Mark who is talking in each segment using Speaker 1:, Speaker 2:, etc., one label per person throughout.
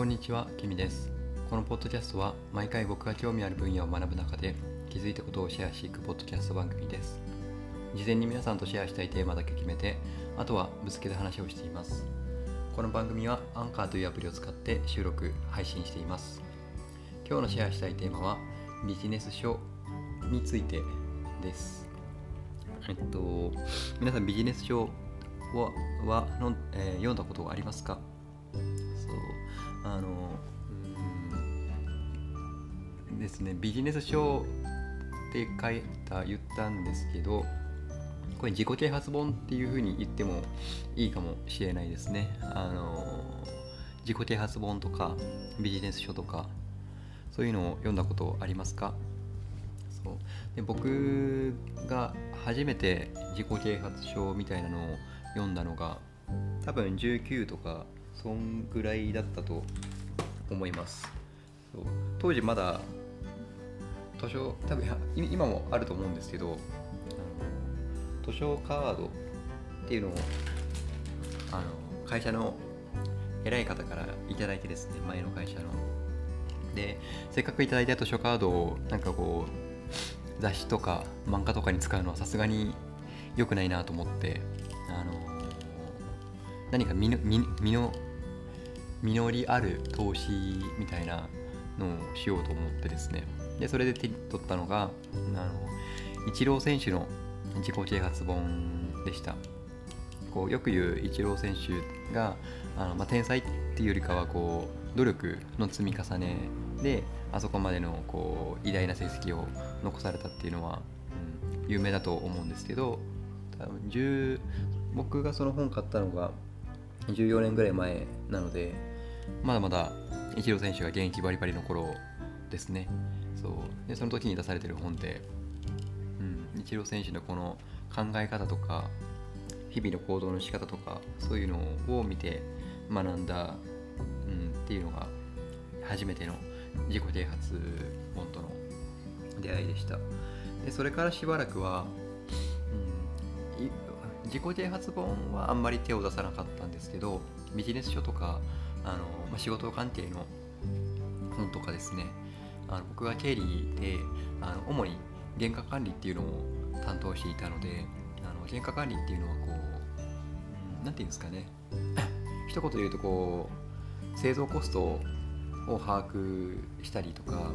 Speaker 1: こんにちは、きみです。このポッドキャストは毎回僕が興味ある分野を学ぶ中で気づいたことをシェアしていくポッドキャスト番組です。事前に皆さんとシェアしたいテーマだけ決めて、あとはぶつけて話をしています。この番組はアンカーというアプリを使って収録、配信しています。今日のシェアしたいテーマはビジネス書についてです。えっと、皆さんビジネス書ははの、えー読んだことがありますか？あのうんですねビジネス書って書いた言ったんですけどこれ自己啓発本っていうふうに言ってもいいかもしれないですね。あの自己啓発本とかビジネス書とかそういうのを読んだことありますか？そう。で僕が初めて自己啓発書みたいなのを読んだのが多分19とかそんぐらいだったと思います。当時まだ図書多分今もあると思うんですけど図書カードっていうのをあの会社の偉い方からいただいてですね前の会社の。でせっかくいただいた図書カードをなんかこう雑誌とか漫画とかに使うのはさすがに良くないなと思ってあの何か身の身の実りある投資みたいなのをしようと思ってですね。でそれで手に取ったのがあのイチロー選手の自己啓発本でした。こうよく言うイチロー選手があの、まあ、天才っていうよりかはこう努力の積み重ねであそこまでのこう偉大な成績を残されたっていうのは、うん、有名だと思うんですけど多分僕がその本買ったのが14年ぐらい前なのでまだまだイチロー選手が現役バリバリの頃ですね。そう。でその時に出されてる本で、うん、イチロー選手のこの考え方とか日々の行動の仕方とかそういうのを見て学んだ、うん、っていうのが初めての自己啓発本との出会いでした。でそれからしばらくは、うん、自己啓発本はあんまり手を出さなかったんですけどビジネス書とかあの、まあ、仕事関係の本とかですね。あの僕が経理であの主に原価管理っていうのを担当していたのであの原価管理っていうのはこう、うん、なんていうんですかね。一言で言うとこう製造コストを把握したりとか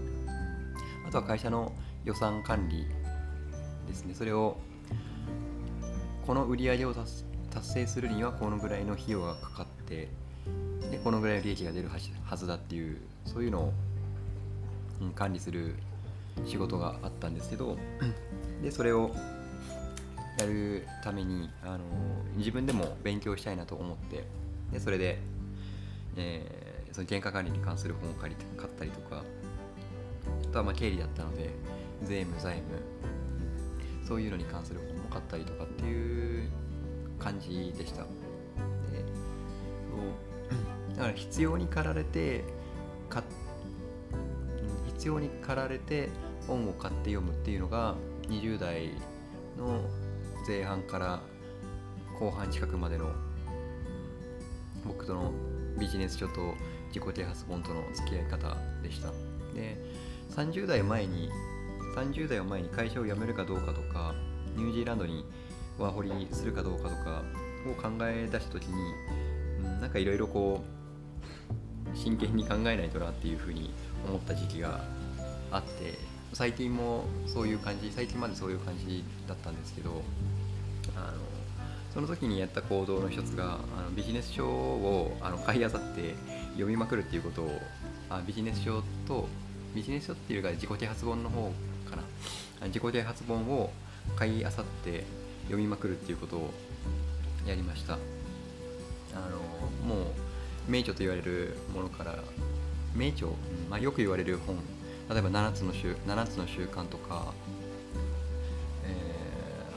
Speaker 1: あとは会社の予算管理ですね。それをこの売り上げを達達成するにはこのぐらいの費用がかかってでこのぐらいの利益が出るはずだっていうそういうのを、うん管理する仕事があったんですけどでそれをやるためにあの自分でも勉強したいなと思ってでそれで、えーその原価管理に関する本を借りて買ったりとかあとはまあ経理だったので税務財務そういうのに関する本も買ったりとかっていう感じでした。でそうだから必要に駆られてか必要に駆られて本を買って読むっていうのが20代の前半から後半近くまでの僕とのビジネス書と自己啓発本との付き合い方でした。で30代前に30代を前に会社を辞めるかどうかとかニュージーランドにワーホリするかどうかとかを考え出した時に、なんかいろいろこう真剣に考えないとなっていうふうに思った時期があって最近もそういう感じ最近までそういう感じだったんですけどあのその時にやった行動の一つがあのビジネス書をあの買い漁って読みまくるっていうことをあビジネス書とビジネス書っていうか自己啓発本の方かな。自己啓発本を買い漁って読みまくるっていうことをやりました。あのもう名著と言われるものから名著、まあ、よく言われる本。例えば7つの習7つの習慣とか、えー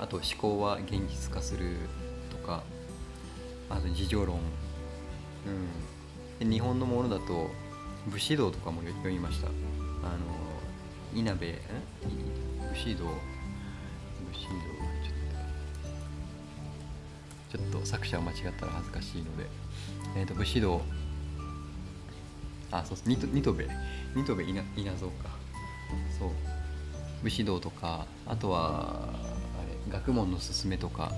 Speaker 1: あと思考は現実化するとかあと自助論、うん、で日本のものだと武士道とかも読みました。あの稲部ん武士道。武士道。ちょっとちょっと作者を間違ったら恥ずかしいので、えー、と武士道。あそうそうニトニトベ。ニトベ稲稲造か。そう。武士道とかあとはあれ学問のすすめとか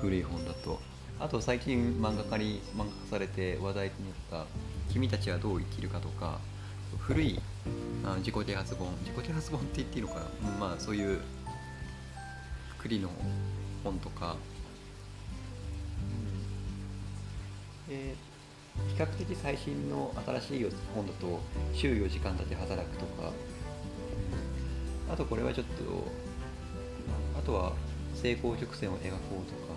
Speaker 1: 古い本だと。あと最近漫画家に漫画化されて話題になった「君たちはどう生きるか」とか古いあ自己啓発本。自己啓発本って言っていいのかな、まあそういうくりの本とか、で比較的最新の新しい本だと週4時間立て働くとか、あとこれはちょっとあとは成功直線を描こうとか。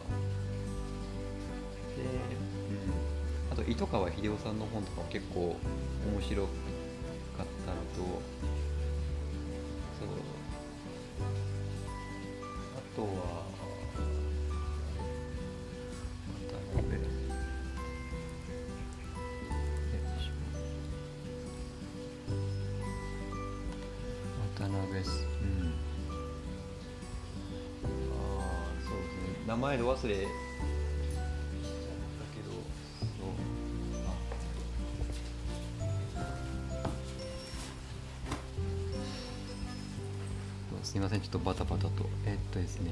Speaker 1: で、うん、あと糸川秀夫さんの本とかも結構面白かったのとそう。あとは渡辺すうん。ああそうですね。名前ど忘れしちゃったけど。そうあすみません。ちょっとバタバタと。えっとですね。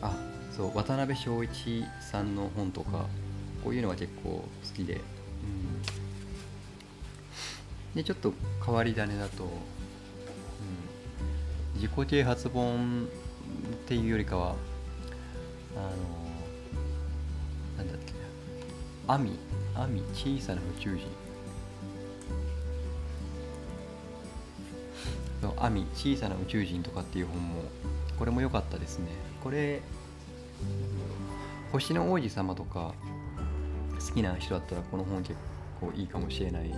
Speaker 1: あそう渡辺正一さんの本とかこういうのが結構好きで、うん、でちょっと変わり種だと、うん、自己啓発本っていうよりかはあのなんだっけなアミアミ小さな宇宙人。そうアミ小さな宇宙人とかっていう本もこれも良かったですね。これ星の王子様とか好きな人だったらこの本結構いいかもしれない。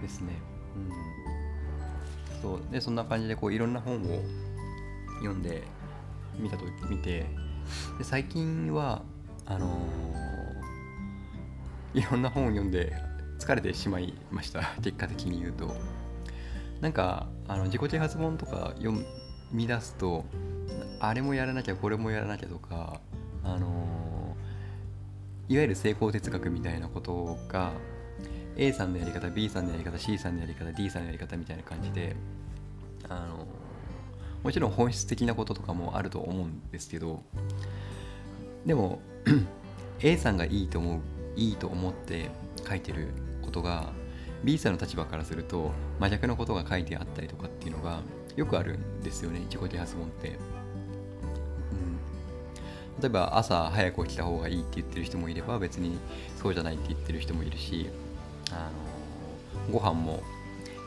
Speaker 1: ですね。うん。そう。でそんな感じでこういろんな本を読んで見たと見てで最近はあのーいろんな本を読んで疲れてしまいました。結果的に言うと。なんかあの自己啓発本とか読み出すとあれもやらなきゃこれもやらなきゃとかあのーいわゆる成功哲学みたいなことが A さんのやり方 B さんのやり方 C さんのやり方 D さんのやり方みたいな感じであのもちろん本質的なこととかもあると思うんですけどでも A さんがいいと思ういいと思って書いてることが B さんの立場からすると真逆のことが書いてあったりとかっていうのがよくあるんですよね自己啓発本って。うん、例えば朝早く起きた方がいいって言ってる人もいれば別にそうじゃないって言ってる人もいるしあのご飯も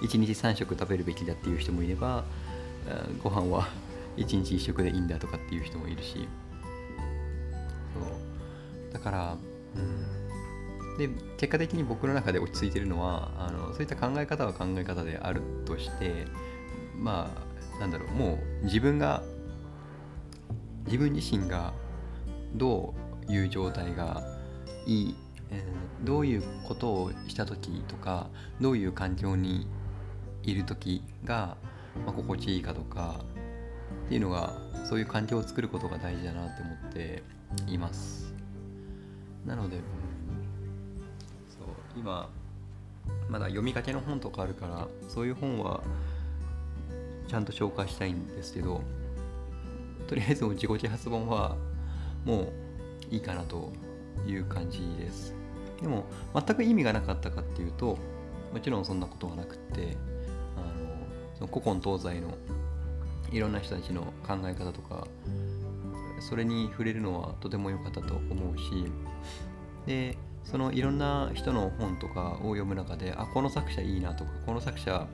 Speaker 1: 1日3食食べるべきだっていう人もいればご飯は1日1食でいいんだとかっていう人もいるし。そう。だから、うん、で結果的に僕の中で落ち着いてるのはあのそういった考え方は考え方であるとしてまあなんだろうもう自分が自分自身がどういう状態がいい、えーどういうことをした時とかどういう環境にいる時が、まあ、心地いいかとかっていうのがそういう環境を作ることが大事だなって思っています。なのでうんそう今まだ読みかけの本とかあるからそういう本はちゃんと紹介したいんですけどとりあえず自己啓発本はもういいかなという感じです。でも全く意味がなかったかっていうともちろんそんなことはなくってあのその古今東西のいろんな人たちの考え方とかそれに触れるのはとても良かったと思うしでそのいろんな人の本とかを読む中であこの作者いいなとかこの作者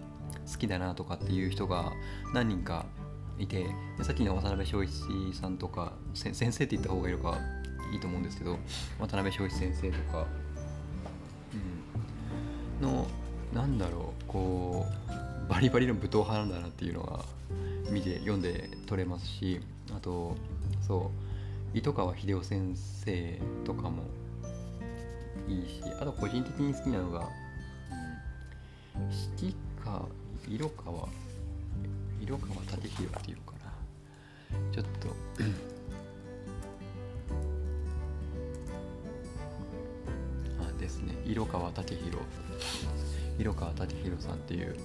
Speaker 1: 好きだなとかっていう人が何人かいてさっきの渡辺正一さんとか先生って言った方がいいのかいいと思うんですけど渡辺正一先生とか、うん、のなんだろうこうバリバリの武闘派なんだなっていうのが見て読んで取れますしあとそう糸川秀夫先生とかもいいしあと個人的に好きなのが、うん、七川色川色川武弘っていうかな。ちょっとですね。色川武弘色川武弘さんっていう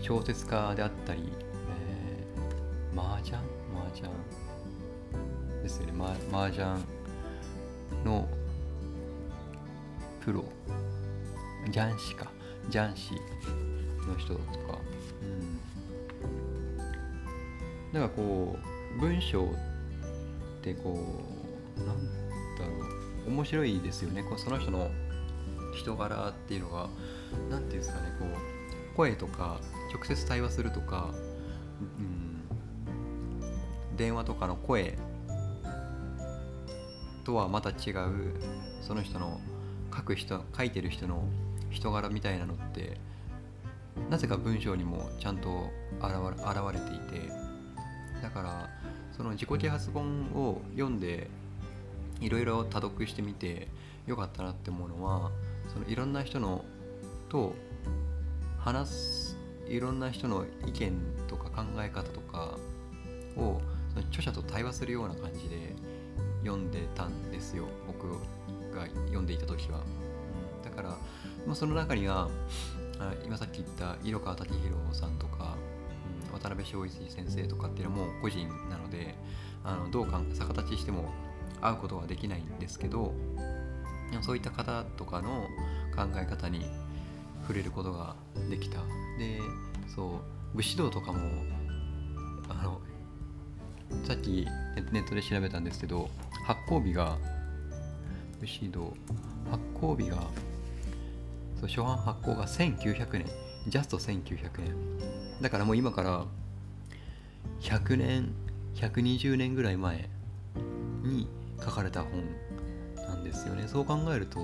Speaker 1: 小説家であったり、えー、麻雀？麻雀？ですよね。麻雀のプロ。雀士か。雀士の人とか、うん、なんかこう文章ってこうなんだろう。面白いですよね。こうその人の人柄っていうのが何ていうんですかねこう声とか直接対話するとか、うん、電話とかの声とはまた違うその人の書く人書いてる人の人柄みたいなのってなぜか文章にもちゃんと現れていてだからその自己啓発本を読んでいろいろ多読してみてよかったなって思うのはそのいろんな人のと話すいろんな人の意見とか考え方とかをその著者と対話するような感じで読んでたんですよ。僕が読んでいた時は、だから、まあ、その中には今さっき言った色川武弘さんとか、うん、渡辺正一先生とかっていうのも個人なのであのどうか逆立ちしても会うことはできないんですけどそういった方とかの考え方に触れることができた。でそう武士道とかもあのさっきネットで調べたんですけど発行日が武士道発行日がそう初版発行が1900年。ジャスト1900年。だからもう今から100年120年ぐらい前に書かれた本なんですよね。そう考えると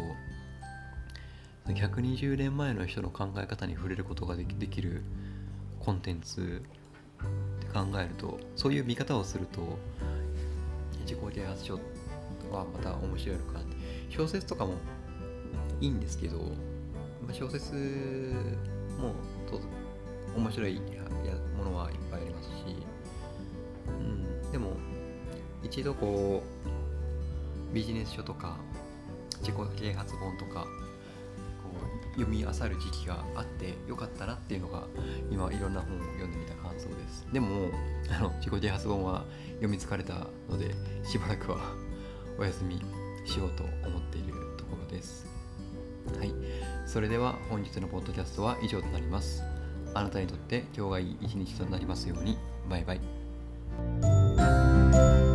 Speaker 1: 120年前の人の考え方に触れることができるコンテンツって考えるとそういう見方をすると自己啓発書はまた面白いのかな小説とかもいいんですけど、ま、小説も面白いものはいっぱいありますし、うん、でも一度こうビジネス書とか自己啓発本とかこう読み漁る時期があってよかったなっていうのが今いろんな本を読んでみた感想です。でもあの自己啓発本は読み疲れたのでしばらくは お休みしようと思っているところです。はい。それでは本日のポッドキャストは以上となります。あなたにとって今日がいい一日となりますように。バイバイ。